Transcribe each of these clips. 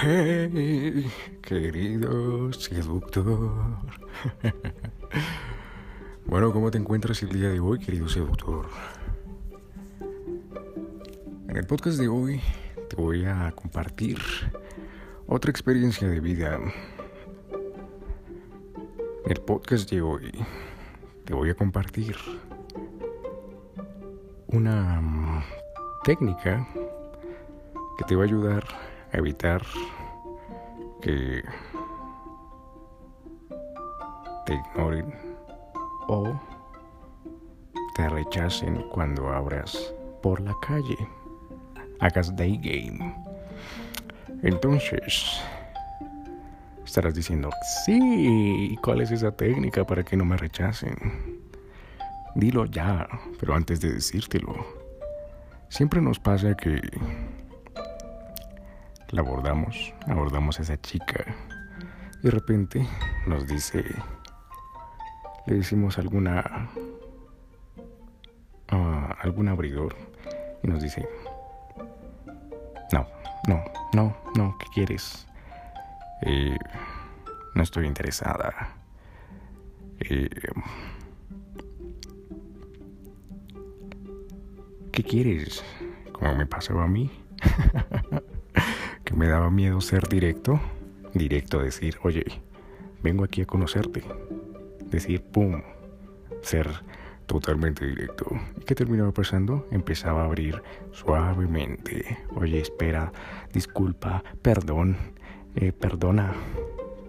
Hey, querido seductor. bueno, ¿cómo te encuentras el día de hoy, querido seductor? En el podcast de hoy te voy a compartir otra experiencia de vida. En el podcast de hoy te voy a compartir una mm, técnica que te va a ayudar evitar te ignoren o te rechacen cuando abras por la calle. Hagas day game. Entonces, estarás diciendo, sí, ¿cuál es esa técnica para que no me rechacen? Dilo ya, pero antes de decírtelo, siempre nos pasa que la abordamos, abordamos a esa chica y de repente nos dice, le decimos alguna, uh, algún abridor y nos dice, no, no, no, no, ¿qué quieres? Eh, no estoy interesada. Eh, ¿Qué quieres? Como me pasaba a mí. me daba miedo ser directo, directo decir, oye, vengo aquí a conocerte, decir, pum, ser totalmente directo. ¿Y qué terminaba pasando? Empezaba a abrir suavemente, oye, espera, disculpa, perdón, eh, perdona,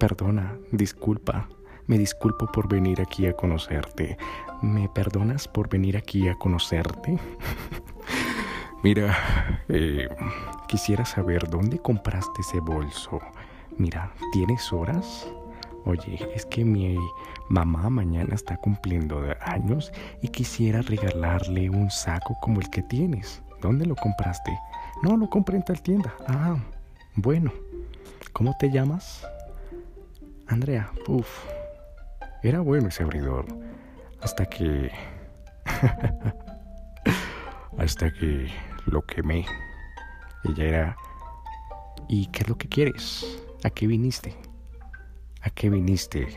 perdona, disculpa. Me disculpo por venir aquí a conocerte. ¿Me perdonas por venir aquí a conocerte? Mira, eh, quisiera saber dónde compraste ese bolso. Mira, ¿tienes horas? Oye, es que mi mamá mañana está cumpliendo años y quisiera regalarle un saco como el que tienes. ¿Dónde lo compraste? No, lo compré en tal tienda. Ah, bueno. ¿Cómo te llamas? Andrea. Uf. Era bueno ese abridor. Hasta que... hasta que lo quemé. Ella era, ¿y qué es lo que quieres? ¿A qué viniste? ¿A qué viniste?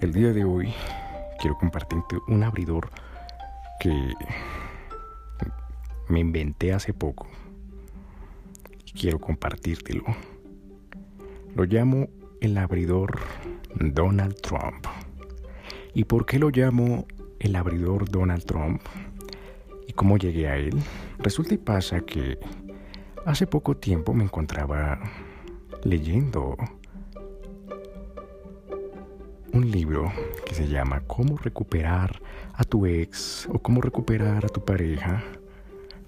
El día de hoy quiero compartirte un abridor que me inventé hace poco quiero compartírtelo. Lo llamo el abridor Donald Trump. ¿Y por qué lo llamo el abridor Donald Trump? ¿Y cómo llegué a él? Resulta y pasa que hace poco tiempo me encontraba leyendo un libro que se llama Cómo recuperar a tu ex o cómo recuperar a tu pareja,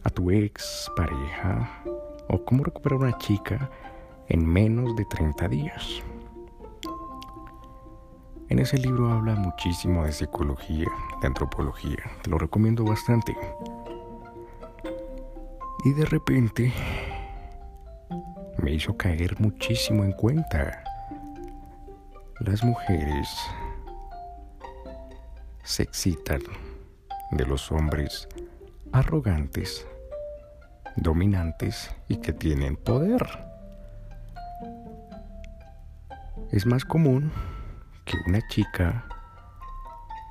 a tu ex pareja o cómo recuperar a una chica en menos de 30 días. En ese libro habla muchísimo de psicología, de antropología. Te lo recomiendo bastante. Y de repente me hizo caer muchísimo en cuenta. Las mujeres se excitan de los hombres arrogantes, dominantes y que tienen poder. Es más común que una chica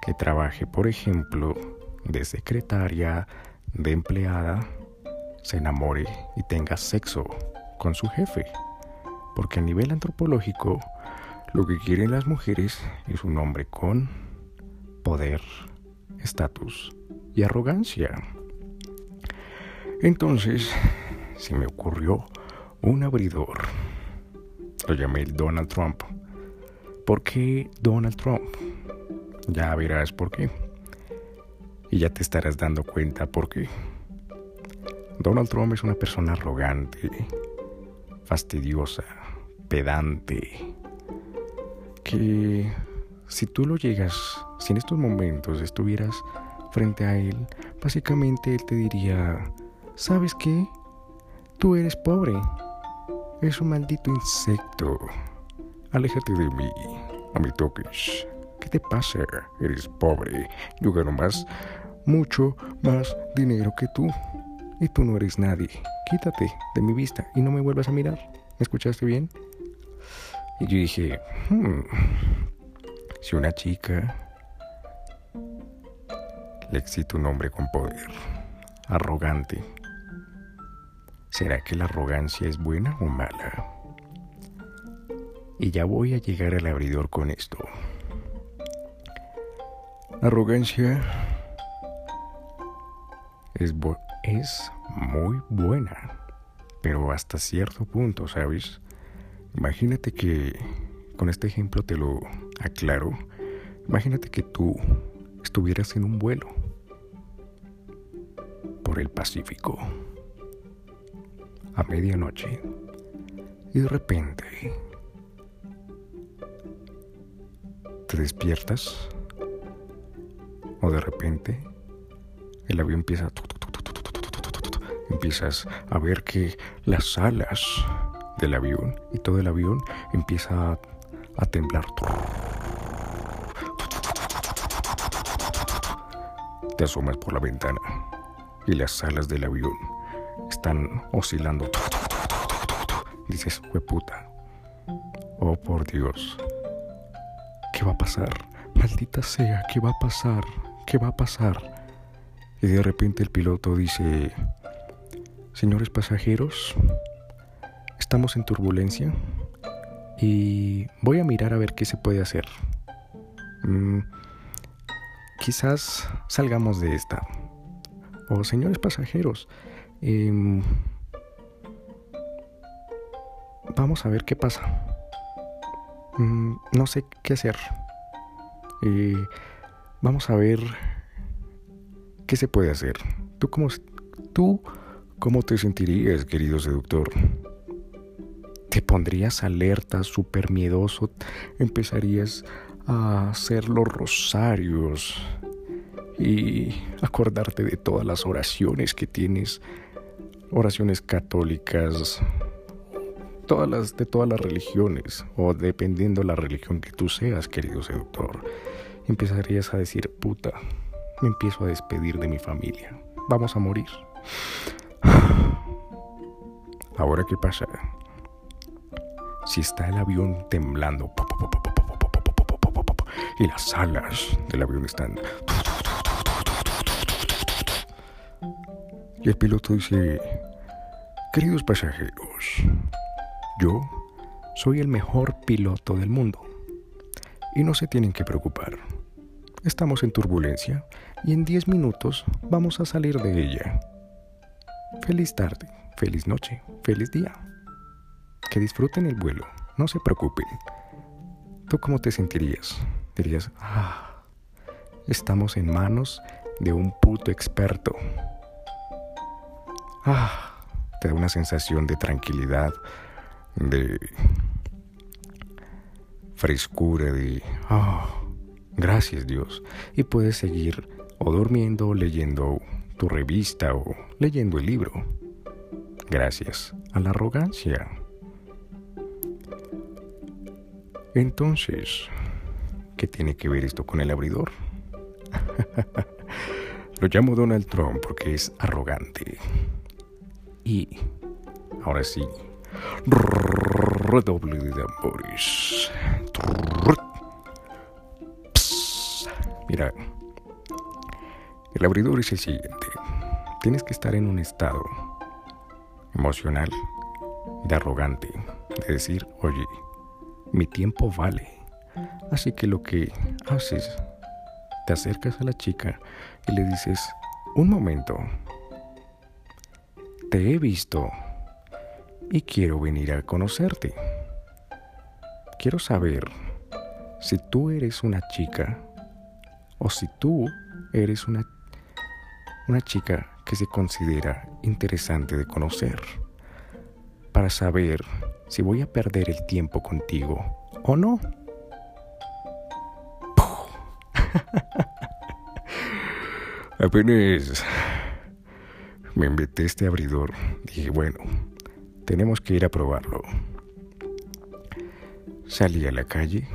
que trabaje, por ejemplo, de secretaria, de empleada, se enamore y tenga sexo con su jefe. Porque a nivel antropológico, lo que quieren las mujeres es un hombre con poder, estatus y arrogancia. Entonces, se me ocurrió un abridor. Lo llamé Donald Trump. ¿Por qué Donald Trump? Ya verás por qué. Y ya te estarás dando cuenta por qué. Donald Trump es una persona arrogante, fastidiosa, pedante, que si tú lo llegas, si en estos momentos estuvieras frente a él, básicamente él te diría, ¿sabes qué? Tú eres pobre, es un maldito insecto, aléjate de mí, a mi toques. ¿Qué te pasa? Eres pobre, yo gano más, mucho más dinero que tú. Y tú no eres nadie. Quítate de mi vista y no me vuelvas a mirar. ¿Me escuchaste bien? Y yo dije, hmm, si una chica le excita un hombre con poder, arrogante, ¿será que la arrogancia es buena o mala? Y ya voy a llegar al abridor con esto. arrogancia es, es muy buena, pero hasta cierto punto, ¿sabes? Imagínate que, con este ejemplo te lo aclaro, imagínate que tú estuvieras en un vuelo por el Pacífico a medianoche y de repente te despiertas o de repente el avión empieza empiezas a ver que las alas del avión y todo el avión empieza a, temblar. Te asomas por la ventana y las alas del avión están oscilando. Dices, puta. Oh, por Dios. ¿Qué va a pasar? Maldita sea, ¿qué va a pasar? ¿Qué va a pasar? Y de repente el piloto dice, señores pasajeros, estamos en turbulencia y voy a mirar a ver qué se puede hacer. Mm, quizás salgamos de esta. O señores pasajeros, em, vamos a ver qué pasa. Mm, no sé qué hacer. Eh, vamos a ver ¿Qué se puede hacer? ¿Tú cómo, tú cómo te sentirías, querido seductor? ¿Te pondrías alerta, súper miedoso? ¿Empezarías a hacer los rosarios y acordarte de todas las oraciones que tienes? Oraciones católicas, todas las, de todas las religiones, o dependiendo la religión que tú seas, querido seductor, empezarías a decir, puta, me empiezo a despedir de mi familia. Vamos a morir. Ahora, ¿qué pasa? Si está el avión temblando y las alas del avión están... Y el piloto dice, queridos pasajeros, yo soy el mejor piloto del mundo y no se tienen que preocupar. Estamos en turbulencia y en 10 minutos vamos a salir de ella. Feliz tarde, feliz noche, feliz día. Que disfruten el vuelo, no se preocupen. ¿Tú cómo te sentirías? Dirías, ah, estamos en manos de un puto experto. Ah, te da una sensación de tranquilidad, de frescura, de... Ah, Gracias Dios. Y puedes seguir o durmiendo, leyendo tu revista o leyendo el libro. Gracias a la arrogancia. Entonces, ¿qué tiene que ver esto con el abridor? Lo llamo Donald Trump porque es arrogante. Y ahora sí, redoble de tambores. Mira, el abridor es el siguiente. Tienes que estar en un estado emocional de arrogante, de decir, oye, mi tiempo vale. Así que lo que haces, te acercas a la chica y le dices, un momento, te he visto y quiero venir a conocerte. Quiero saber si tú eres una chica o si tú eres una, una chica que se considera interesante de conocer, para saber si voy a perder el tiempo contigo o no. Apenas me inventé este abridor, dije, bueno, tenemos que ir a probarlo. Salí a la calle,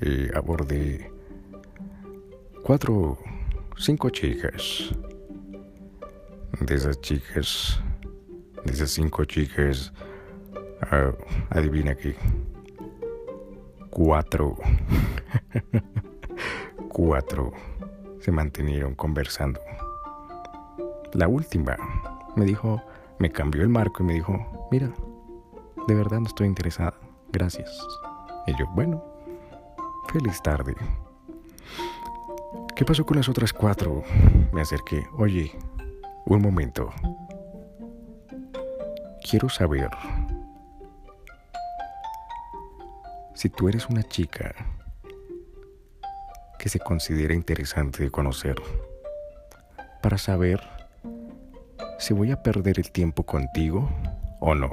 eh, abordé cuatro, cinco chicas. de esas chicas, de esas cinco chicas, uh, adivina qué, cuatro, cuatro se mantenieron conversando. La última me dijo, me cambió el marco y me dijo, mira, de verdad no estoy interesada, gracias. Y yo, bueno, feliz tarde. ¿Qué pasó con las otras cuatro? Me acerqué, oye, un momento. Quiero saber si tú eres una chica que se considera interesante de conocer para saber si voy a perder el tiempo contigo o no.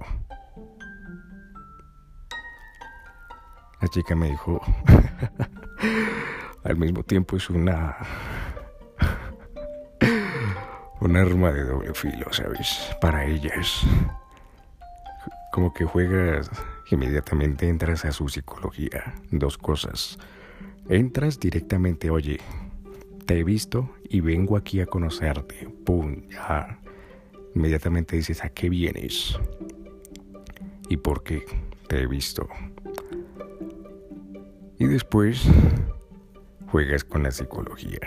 La chica me dijo, al mismo tiempo es una... un arma de doble filo, ¿sabes? Para ellas. Como que juegas, inmediatamente entras a su psicología. Dos cosas. Entras directamente, oye, te he visto y vengo aquí a conocerte. Pum, ya inmediatamente dices, ¿a qué vienes? ¿Y por qué te he visto? Y después juegas con la psicología.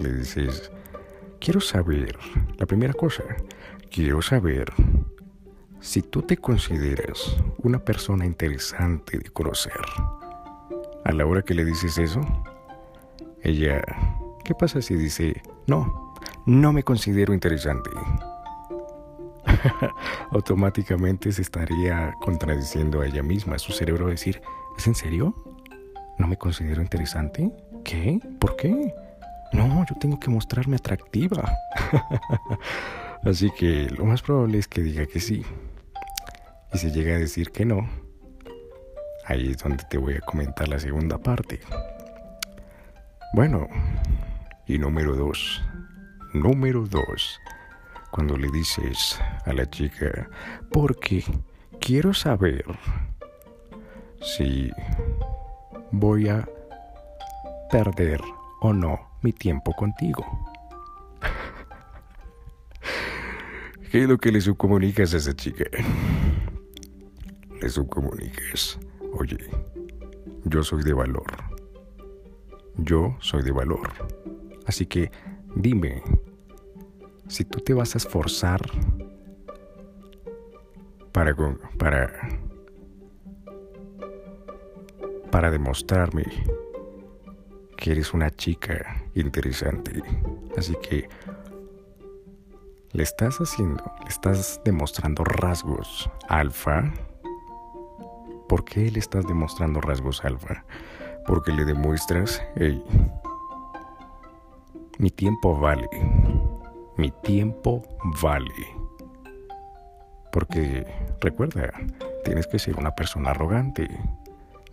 Le dices, quiero saber, la primera cosa, quiero saber si tú te consideras una persona interesante de conocer. A la hora que le dices eso, ella, ¿qué pasa si dice, no, no me considero interesante? automáticamente se estaría contradiciendo a ella misma, a su cerebro decir, ¿es en serio? ¿No me considero interesante? ¿Qué? ¿Por qué? No, yo tengo que mostrarme atractiva. Así que lo más probable es que diga que sí. Y si llega a decir que no, ahí es donde te voy a comentar la segunda parte. Bueno, y número dos. Número dos cuando le dices a la chica, porque quiero saber si voy a perder o no mi tiempo contigo. ¿Qué es lo que le subcomunicas a esa chica? Le subcomunicas, oye, yo soy de valor. Yo soy de valor. Así que dime, si tú te vas a esforzar para, para, para demostrarme que eres una chica interesante. Así que le estás haciendo, le estás demostrando rasgos alfa. ¿Por qué le estás demostrando rasgos alfa? Porque le demuestras, hey, mi tiempo vale mi tiempo vale. Porque recuerda, tienes que ser una persona arrogante.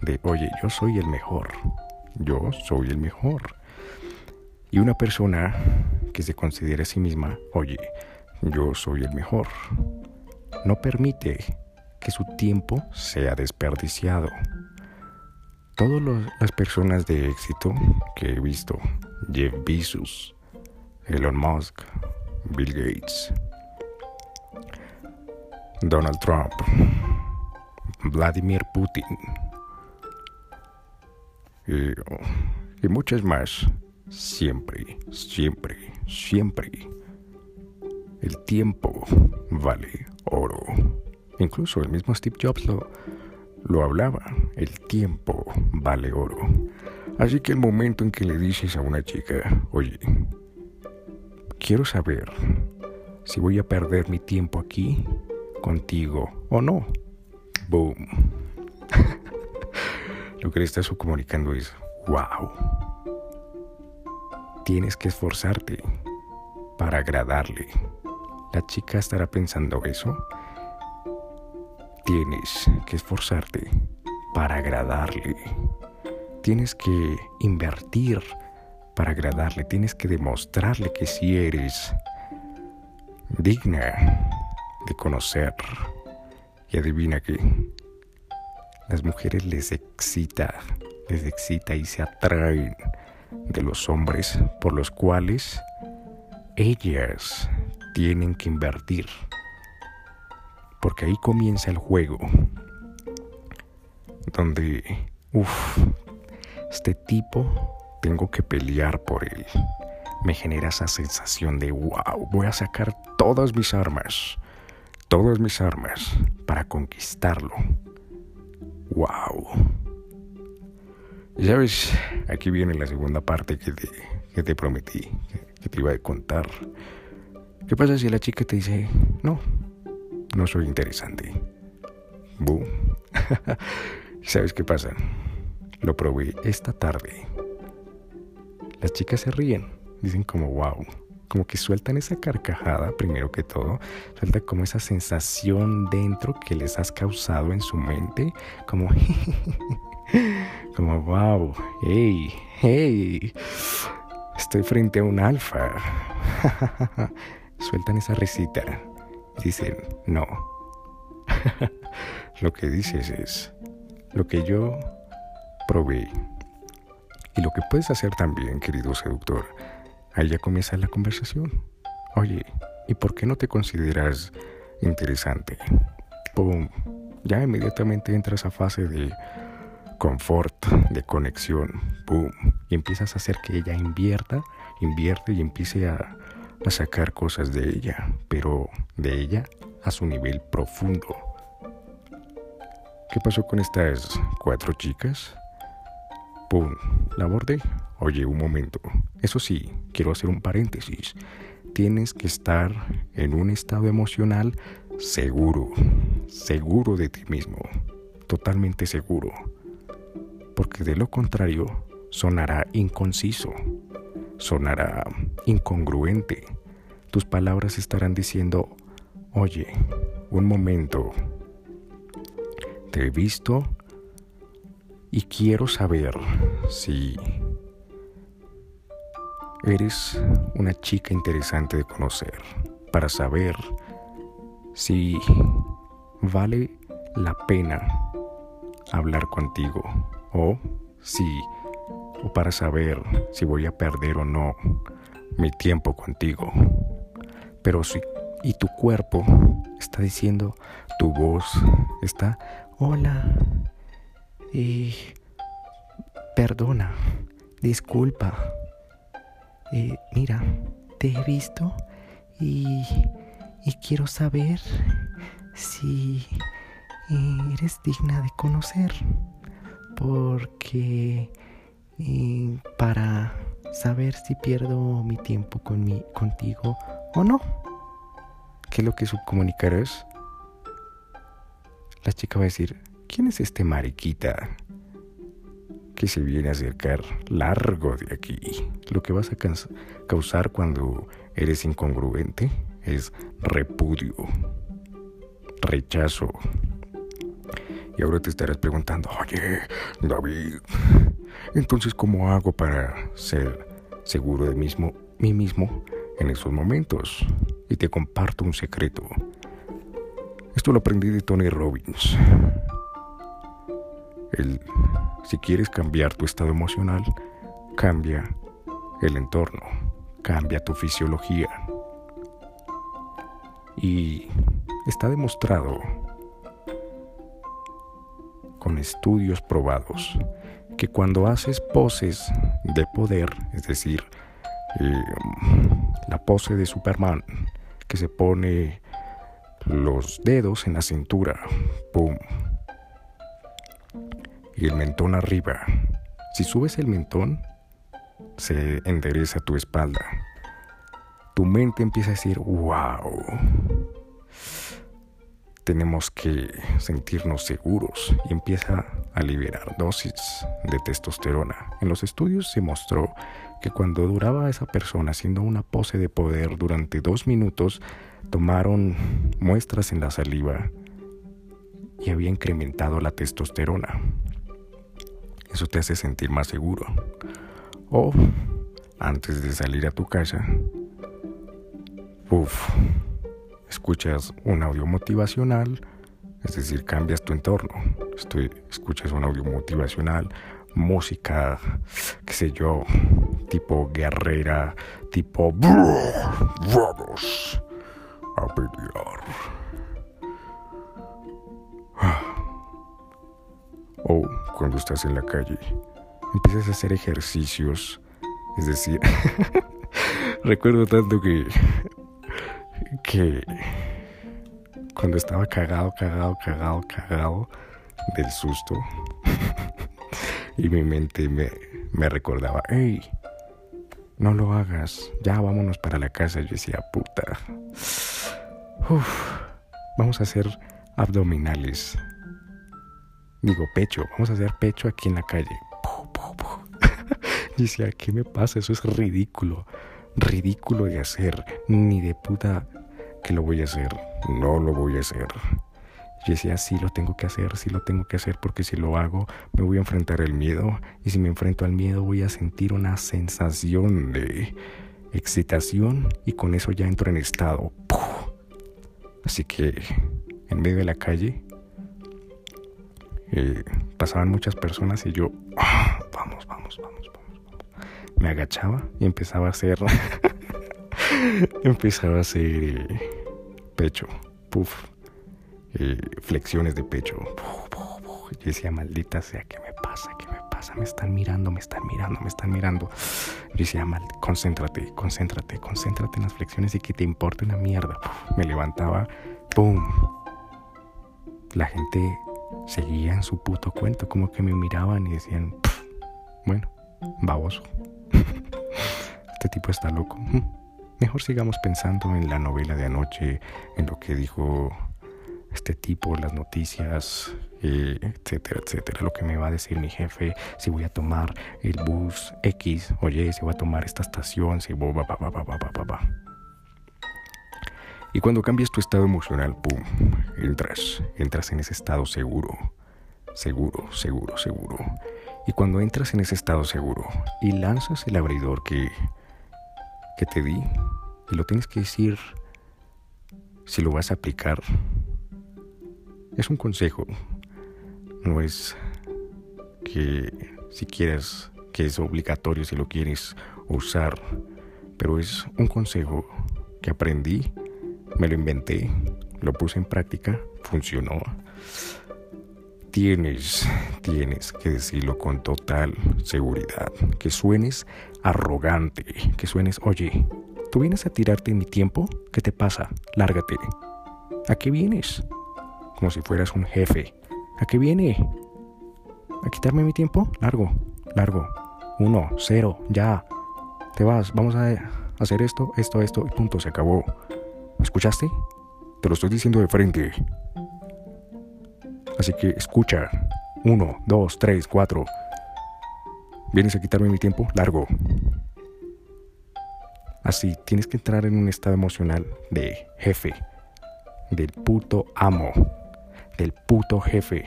De, oye, yo soy el mejor. Yo soy el mejor. Y una persona que se considere a sí misma, oye, yo soy el mejor. No permite que su tiempo sea desperdiciado. Todas las personas de éxito que he visto, Jeff Bezos, Elon Musk, Bill Gates, Donald Trump, Vladimir Putin y, muchas más. Siempre, siempre, siempre. El tiempo vale oro. Incluso el mismo Steve Jobs lo, lo hablaba. El tiempo vale oro. Así que el momento en que le dices a una chica, oye, quiero saber si voy a perder mi tiempo aquí contigo o no. Boom. Lo que le estás comunicando es, wow. Tienes que esforzarte para agradarle. La chica estará pensando eso. Tienes que esforzarte para agradarle. Tienes que invertir para agradarle, tienes que demostrarle que si eres digna de conocer. Y adivina que las mujeres les excita, les excita y se atraen de los hombres por los cuales ellas tienen que invertir. Porque ahí comienza el juego. Donde, uff, este tipo tengo que pelear por él. Me genera esa sensación de, wow, voy a sacar todas mis armas. Todas mis armas para conquistarlo. Wow. Ya ves, aquí viene la segunda parte que te, que te prometí, que te iba a contar. ¿Qué pasa si la chica te dice, no, no soy interesante? Boom. ¿Sabes qué pasa? Lo probé esta tarde. Las chicas se ríen, dicen como, wow, como que sueltan esa carcajada, primero que todo, suelta como esa sensación dentro que les has causado en su mente, como, como, wow, hey, hey, estoy frente a un alfa. sueltan esa risita. Dicen, no. lo que dices es lo que yo probé. Y lo que puedes hacer también, querido seductor, ahí ya comienza la conversación. Oye, ¿y por qué no te consideras interesante? ¡Pum! Ya inmediatamente entras a fase de confort, de conexión, ¡pum! Y empiezas a hacer que ella invierta, invierte y empiece a a sacar cosas de ella, pero de ella a su nivel profundo. ¿Qué pasó con estas cuatro chicas? ¡Pum! La abordé. Oye, un momento. Eso sí, quiero hacer un paréntesis. Tienes que estar en un estado emocional seguro, seguro de ti mismo, totalmente seguro, porque de lo contrario sonará inconciso sonará incongruente. Tus palabras estarán diciendo, oye, un momento, te he visto y quiero saber si eres una chica interesante de conocer, para saber si vale la pena hablar contigo o si o para saber si voy a perder o no mi tiempo contigo. Pero si y tu cuerpo está diciendo, tu voz está, hola, perdona, disculpa, mira, te he visto y, quiero saber si eres digna de conocer, porque para saber si pierdo mi tiempo con mi, contigo o no. ¿Qué es lo que subcomunicarás? La chica va a decir, ¿quién es este mariquita que se viene a acercar largo de aquí? Lo que vas a causar cuando eres incongruente es repudio, rechazo. Y ahora te estarás preguntando, oye, David, entonces, ¿cómo hago para ser seguro de mismo, mí mismo en esos momentos? Y te comparto un secreto. Esto lo aprendí de Tony Robbins. El, si quieres cambiar tu estado emocional, cambia el entorno, cambia tu fisiología. Y está demostrado con estudios probados que cuando haces poses de poder, es decir, eh, la pose de Superman, que se pone los dedos en la cintura, ¡pum! Y el mentón arriba. Si subes el mentón, se endereza tu espalda. Tu mente empieza a decir, wow tenemos que sentirnos seguros y empieza a liberar dosis de testosterona. En los estudios se mostró que cuando duraba esa persona haciendo una pose de poder durante dos minutos, tomaron muestras en la saliva y había incrementado la testosterona. Eso te hace sentir más seguro. O antes de salir a tu casa, puff, escuchas un audio motivacional, es decir, cambias tu entorno. Estoy, escuchas un audio motivacional, música, qué sé yo, tipo guerrera, tipo vamos a pelear. Ah. O estás en la calle, empiezas a hacer ejercicios. Es decir, recuerdo tanto que, que cuando estaba cagado, cagado, cagado, cagado del susto, y mi mente me, me recordaba, hey, no lo hagas, ya vámonos para la casa. Yo decía, puta, vamos a hacer abdominales. Digo, pecho, vamos a hacer pecho aquí en la calle. y decía, ¿qué me pasa? Eso es ridículo. Ridículo de hacer. Ni de puta que lo voy a hacer. No lo voy a hacer. Yo decía, sí lo tengo que hacer, sí lo tengo que hacer porque si lo hago me voy a enfrentar al miedo y si me enfrento al miedo voy a sentir una sensación de excitación y con eso ya entro en estado. Así que en medio de la calle pasaban muchas personas y yo, ah, vamos, vamos, vamos, vamos, vamos. Me agachaba y empezaba a hacer, empezaba a hacer eh, pecho, puff eh, flexiones de pecho. Y decía, maldita sea, ¿qué me pasa? ¿Qué me pasa? Me están mirando, me están mirando, me están mirando. Yo decía, mal, concéntrate, concéntrate, concéntrate en las flexiones y que te importe una mierda. Me levantaba, ¡pum! La gente seguía en su puto cuento, como que me miraban y decían, bueno, baboso. este tipo está loco. Mejor sigamos pensando en la novela de anoche, en lo que dijo este tipo, las noticias, eh, etcétera, etcétera. Lo que me va a decir mi jefe, si voy a tomar el bus X, oye, si voy a tomar esta estación, si voy, va, va, va, va, va, va, va. Y cuando cambias tu estado emocional, pum, entras, entras en ese estado seguro, seguro, seguro, seguro. Y cuando entras en ese estado seguro y lanzas el abridor que, que te di, y lo tienes que decir si lo vas a aplicar es un consejo. No es que si quieres, que es obligatorio si lo quieres usar, pero es un consejo que aprendí, me lo inventé, lo puse en práctica, funcionó. Tienes, tienes que decirlo con total seguridad, que suenes arrogante, que suenes, oye, ¿tú vienes a tirarte mi tiempo? ¿Qué te pasa? Lárgate. ¿A qué vienes? como si fueras un jefe. ¿A qué viene? ¿A quitarme mi tiempo? Largo, largo. Uno, cero, ya. Te vas, vamos a hacer esto, esto, esto y punto, se acabó. ¿Me escuchaste? Te lo estoy diciendo de frente. Así que escucha. Uno, dos, tres, cuatro. ¿Vienes a quitarme mi tiempo? Largo. Así, tienes que entrar en un estado emocional de jefe, del puto amo del puto jefe.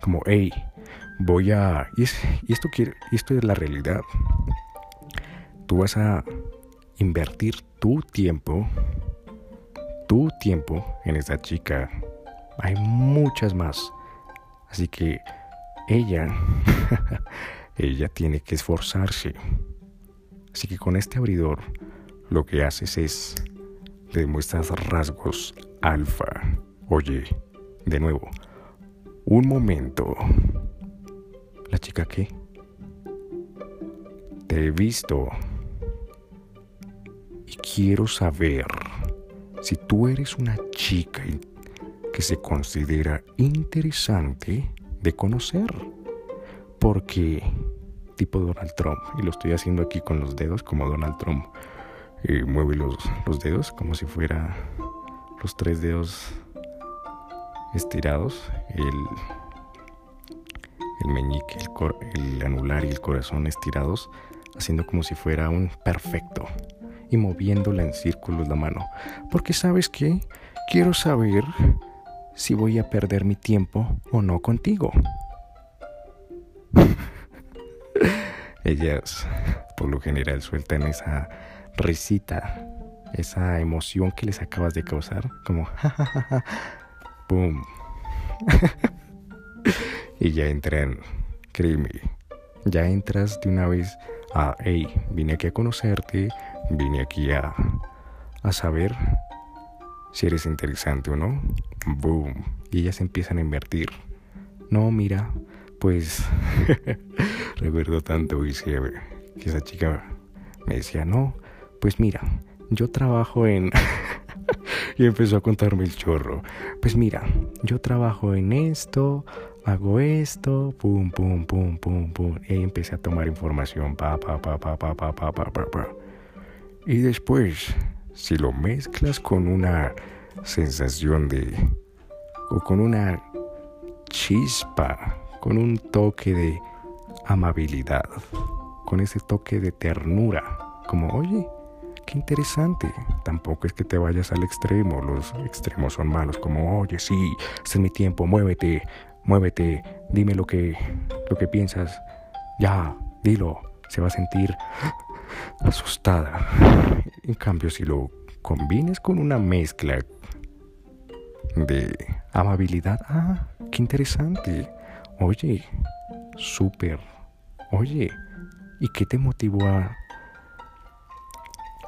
Como, hey, voy a... Y, esto, quiere, y esto es la realidad. Tú vas a invertir tu tiempo, tu tiempo en esta chica. Hay muchas más. Así que ella, ella tiene que esforzarse. Así que con este abridor lo que haces es le demuestras rasgos alfa. Oye, de nuevo, un momento. ¿La chica qué? Te he visto. Y quiero saber si tú eres una chica que se considera interesante de conocer. Porque, tipo Donald Trump, y lo estoy haciendo aquí con los dedos como Donald Trump, eh, mueve los, los dedos como si fuera los tres dedos estirados, el, el meñique, el, el anular y el corazón estirados, haciendo como si fuera un perfecto y moviéndola en círculos la mano. Porque sabes que quiero saber si voy a perder mi tiempo o no contigo. Ellas por lo general sueltan esa risita, esa emoción que les acabas de causar, como ¡Pum! y ya entran, créeme, ya entras de una vez a, hey, vine aquí a conocerte, vine aquí a, a saber si eres interesante o no. ¡Boom! Y ellas empiezan a invertir. No, mira, después recuerdo tanto y que esa chica me decía, no, pues mira, yo trabajo en... y empezó a contarme el chorro. Pues mira, yo trabajo en esto, hago esto, pum, pum, pum, pum, pum. Y empecé a tomar información, pa, pa, pa, pa, pa, pa, pa, pa, pa, pa. Y después, si lo mezclas con una sensación de... o con una chispa, con un toque de amabilidad, con ese toque de ternura, como, oye, qué interesante. Tampoco es que te vayas al extremo, los extremos son malos, como, oye, sí, este es mi tiempo, muévete, muévete, dime lo que, lo que piensas, ya, dilo, se va a sentir asustada. En cambio, si lo combines con una mezcla de amabilidad, ah, qué interesante, oye, súper, oye, ¿y qué te motivó a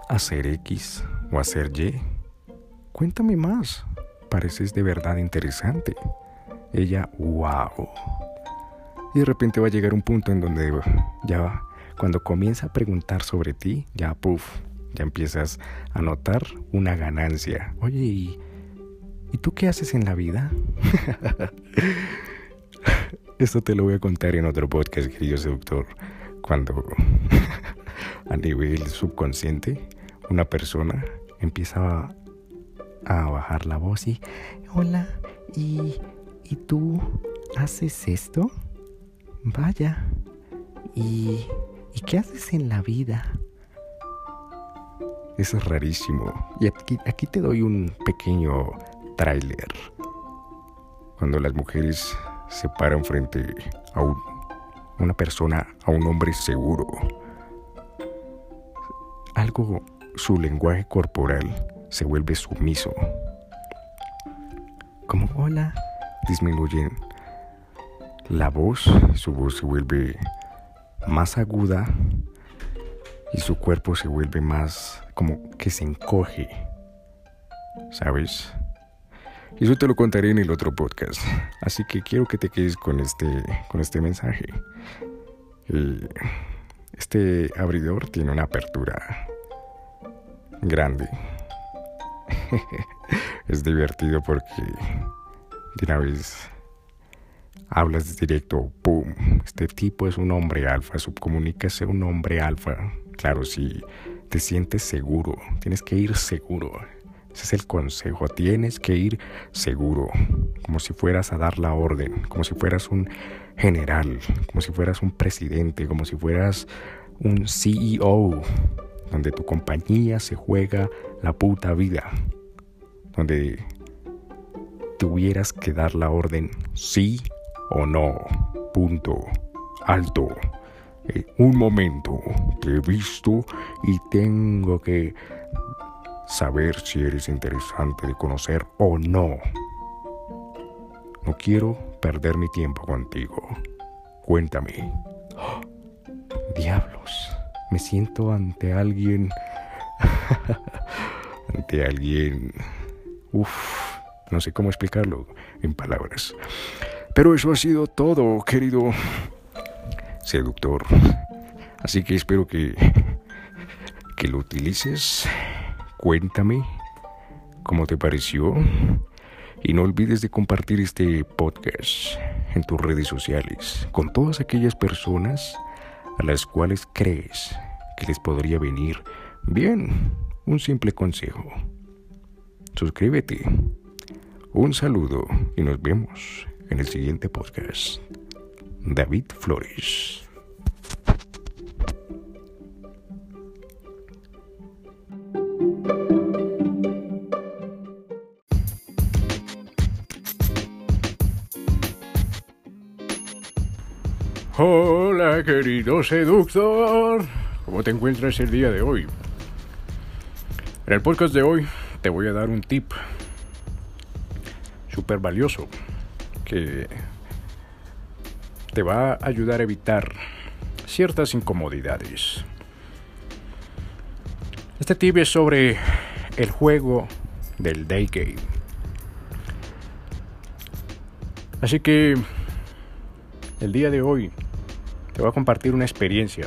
hacer X o hacer Y? Cuéntame más, pareces de verdad interesante. Ella, wow. Y de repente va a llegar un punto en donde ya, cuando comienza a preguntar sobre ti, ya, puff, ya empiezas a notar una ganancia. Oye, ¿y, ¿y tú qué haces en la vida? Esto te lo voy a contar en otro podcast, querido seductor. Cuando a nivel subconsciente una persona empieza a, bajar la voz y, hola, ¿y, ¿y tú haces esto? Vaya, ¿y, ¿y qué haces en la vida? Es rarísimo. Y aquí, aquí te doy un pequeño tráiler. Cuando las mujeres se paran frente a una persona, a un hombre seguro, algo, su lenguaje corporal se vuelve sumiso. Como hola, disminuyen la voz, su voz se vuelve más aguda y su cuerpo se vuelve más como que se encoge, ¿sabes? Y eso te lo contaré en el otro podcast. Así que quiero que te quedes con este, con este mensaje. este abridor tiene una apertura grande. es divertido porque de una vez hablas directo, ¡pum! Este tipo es un hombre alfa, subcomunícase un hombre alfa. Claro, si te sientes seguro, tienes que ir seguro. Ese es el consejo, tienes que ir seguro, como si fueras a dar la orden, como si fueras un general, como si fueras un presidente, como si fueras un CEO, donde tu compañía se juega la puta vida, donde tuvieras que dar la orden sí o no, punto, alto. Eh, un momento, te he visto y tengo que saber si eres interesante de conocer o no. No quiero perder mi tiempo contigo. Cuéntame. diablos, me siento ante alguien... ante alguien... Uf, no sé cómo explicarlo en palabras. Pero eso ha sido todo, querido seductor. Así que espero que, que lo utilices Cuéntame cómo te pareció y no olvides de compartir este podcast en tus redes sociales con todas aquellas personas a las cuales crees que les podría venir bien un simple consejo. Suscríbete. Un saludo y nos vemos en el siguiente podcast. David Flores. Hola, querido seductor. ¿Cómo te encuentras el día de hoy? En el podcast de hoy te voy a dar un tip súper valioso te va a ayudar a evitar ciertas incomodidades. Este tip es sobre el juego del day game. Así que el día de hoy te voy a compartir una experiencia.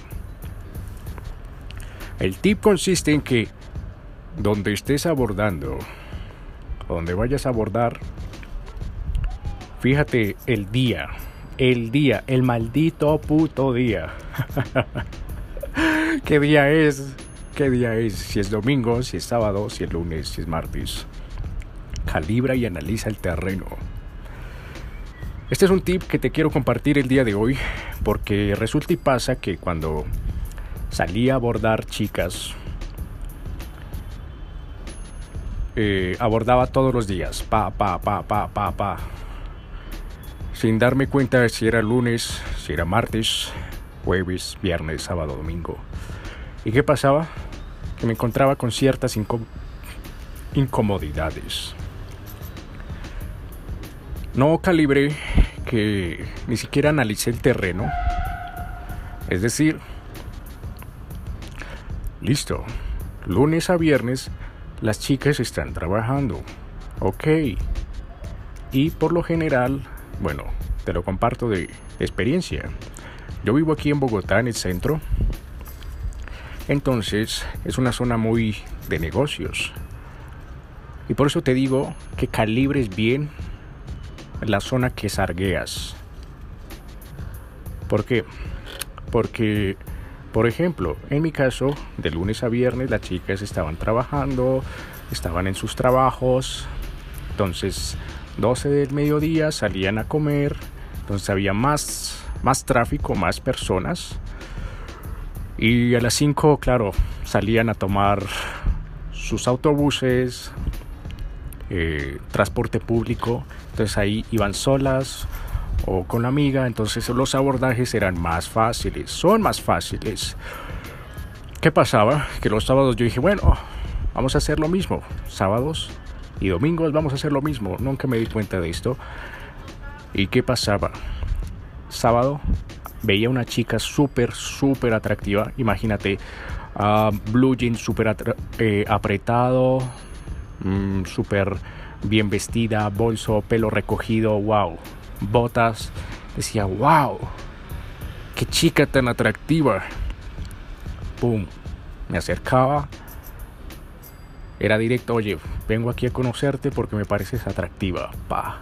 El tip consiste en que donde estés abordando, donde vayas a abordar, fíjate el día, el día, el maldito puto día. ¿Qué día es? ¿Qué día es? Si es domingo, si es sábado, si es lunes, si es martes. Calibra y analiza el terreno. Este es un tip que te quiero compartir el día de hoy porque resulta y pasa que cuando salí a abordar chicas, eh, abordaba todos los días, pa, pa, pa, pa, pa, pa, sin darme cuenta de si era lunes, si era martes, jueves, viernes, sábado, domingo. ¿Y qué pasaba? Que me encontraba con ciertas incomodidades. No calibré que ni siquiera analicé el terreno. Es decir, listo, lunes a viernes las chicas están trabajando. Ok. Y por lo general, bueno, te lo comparto de experiencia. Yo vivo aquí en Bogotá, en el centro. Entonces es una zona muy de negocios. Y por eso te digo que calibres bien la zona que sargueas. ¿Por qué? Porque, por ejemplo, en mi caso, de lunes a viernes las chicas estaban trabajando, estaban en sus trabajos. Entonces, 12 del mediodía salían a comer. Entonces había más más tráfico, más personas. Y a las 5, claro, salían a tomar sus autobuses, eh, transporte público. Entonces ahí iban solas o con la amiga. Entonces los abordajes eran más fáciles, son más fáciles. ¿Qué pasaba? Que los sábados yo dije, bueno, vamos a hacer lo mismo. Sábados y domingos vamos a hacer lo mismo. Nunca me di cuenta de esto. ¿Y qué pasaba? sábado veía una chica súper, súper atractiva. Imagínate, uh, blue jeans súper eh, apretado, mm, súper bien vestida, bolso, pelo recogido, wow. Botas. Decía, wow, qué chica tan atractiva. Pum, me acercaba. Era directo, oye, vengo aquí a conocerte porque me pareces atractiva. Pa.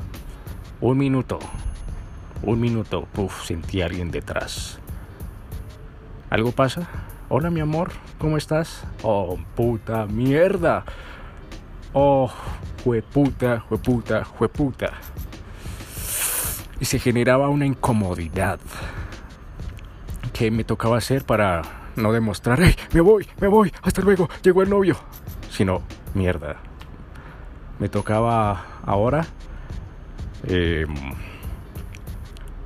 Un minuto, un minuto, puff, sentí a alguien detrás. ¿Algo pasa? Hola, mi amor, ¿cómo estás? Oh, puta mierda. Oh, jueputa, jueputa, jueputa. Y se generaba una incomodidad que me tocaba hacer para no demostrar, ¡Hey, me voy, me voy, hasta luego, llegó el novio! Sino, mierda. Me tocaba ahora eh,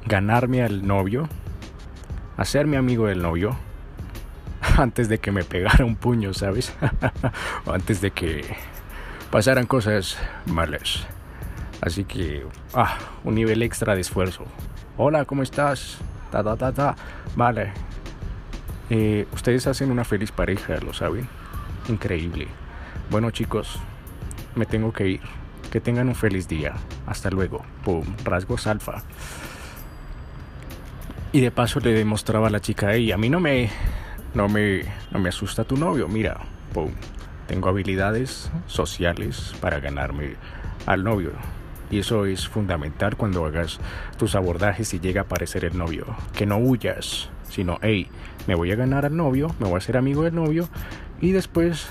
ganarme al novio, hacerme amigo del novio, antes de que me pegara un puño, ¿sabes? o antes de que pasaran cosas malas. Así que, ah, un nivel extra de esfuerzo. Hola, ¿cómo estás? Ta, ta, ta, ta. Vale. Eh, ustedes hacen una feliz pareja, ¿lo saben? Increíble. Bueno, chicos, me tengo que ir. Que tengan un feliz día. Hasta luego. Pum, rasgos alfa. Y de paso le demostraba a la chica, y a mí no me, no me, no me asusta tu novio, mira, pum, tengo habilidades sociales para ganarme al novio. Y eso es fundamental cuando hagas tus abordajes y llega a aparecer el novio. Que no huyas, sino, hey, me voy a ganar al novio, me voy a hacer amigo del novio y después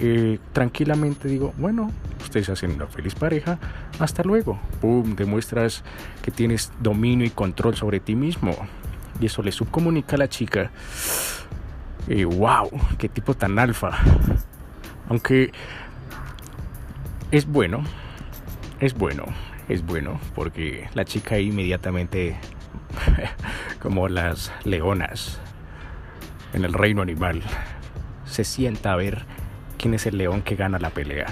eh, tranquilamente digo, bueno, ustedes hacen una feliz pareja, hasta luego. Pum, demuestras que tienes dominio y control sobre ti mismo. Y eso le subcomunica a la chica. Y wow, qué tipo tan alfa. Aunque es bueno, es bueno, es bueno, porque la chica inmediatamente, como las leonas en el reino animal, se sienta a ver quién es el león que gana la pelea.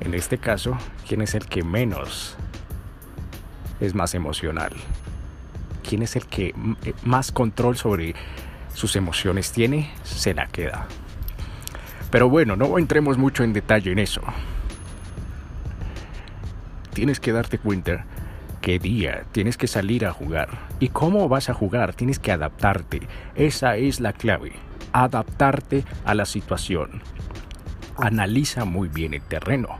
En este caso, quién es el que menos es más emocional. Quién es el que eh, más control sobre sus emociones tiene, se la queda. Pero bueno, no entremos mucho en detalle en eso. Tienes que darte cuenta qué día tienes que salir a jugar y cómo vas a jugar, tienes que adaptarte. Esa es la clave, adaptarte a la situación. Analiza muy bien el terreno.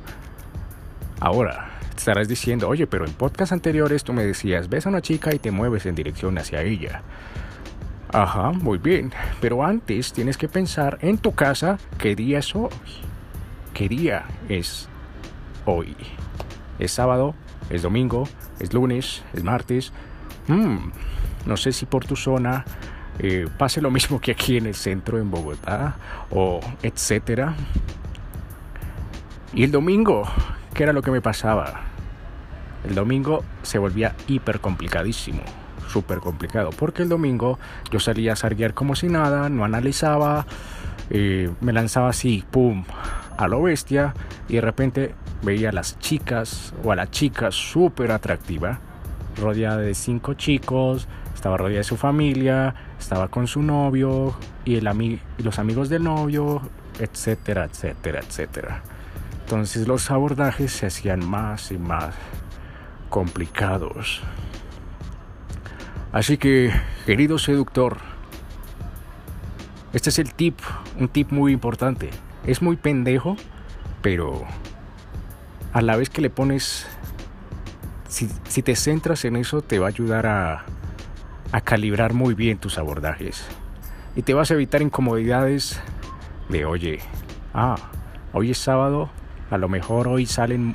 Ahora, estarás diciendo, oye, pero en podcast anteriores tú me decías, ves a una chica y te mueves en dirección hacia ella. Ajá, muy bien, pero antes tienes que pensar en tu casa qué día es hoy. ¿Qué día es hoy? ¿Es sábado? ¿Es domingo? ¿Es lunes? ¿Es martes? Hmm, no sé si por tu zona eh, pase lo mismo que aquí en el centro, en Bogotá, o etcétera. Y el domingo, ¿qué era lo que me pasaba? El domingo se volvía hiper complicadísimo, súper complicado, porque el domingo yo salía a sarguear como si nada, no analizaba, eh, me lanzaba así, pum, a lo bestia, y de repente veía a las chicas o a la chica súper atractiva, rodeada de cinco chicos, estaba rodeada de su familia, estaba con su novio y, el y los amigos del novio, etcétera, etcétera, etcétera. Entonces los abordajes se hacían más y más complicados. Así que, querido seductor, este es el tip, un tip muy importante. Es muy pendejo, pero a la vez que le pones, si, te centras en eso, te va a ayudar a, a calibrar muy bien tus abordajes. Y te vas a evitar incomodidades de, oye, ah, hoy es sábado, a lo mejor hoy salen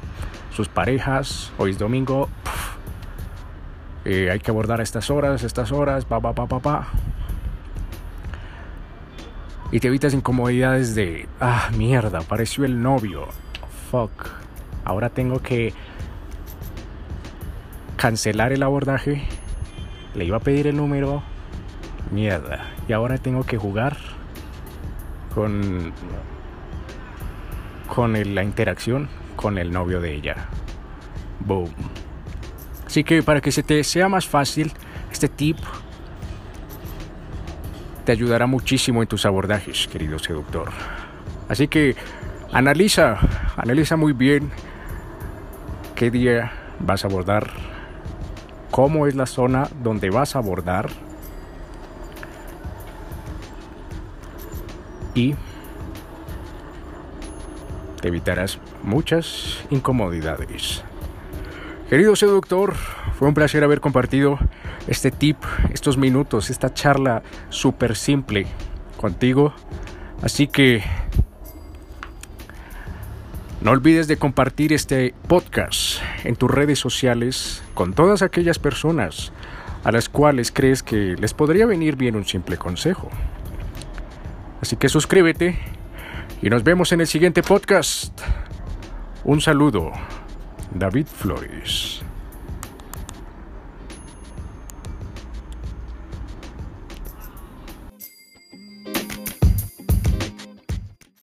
sus parejas, hoy es domingo, eh, hay que abordar estas horas, estas horas, pa, pa, pa, pa, pa. Y te evitas incomodidades de, ah, mierda, apareció el novio, fuck, ahora tengo que cancelar el abordaje, le iba a pedir el número, mierda, y ahora tengo que jugar con con la interacción con el novio de ella. Boom. Así que para que se te sea más fácil, este tip te ayudará muchísimo en tus abordajes, querido seductor. Así que analiza, analiza muy bien qué día vas a abordar, cómo es la zona donde vas a abordar y te evitarás muchas incomodidades. Querido seductor, fue un placer haber compartido este tip, estos minutos, esta charla súper simple contigo. Así que no olvides de compartir este podcast en tus redes sociales con todas aquellas personas a las cuales crees que les podría venir bien un simple consejo. Así que suscríbete y nos vemos en el siguiente podcast. Un saludo, David Flores.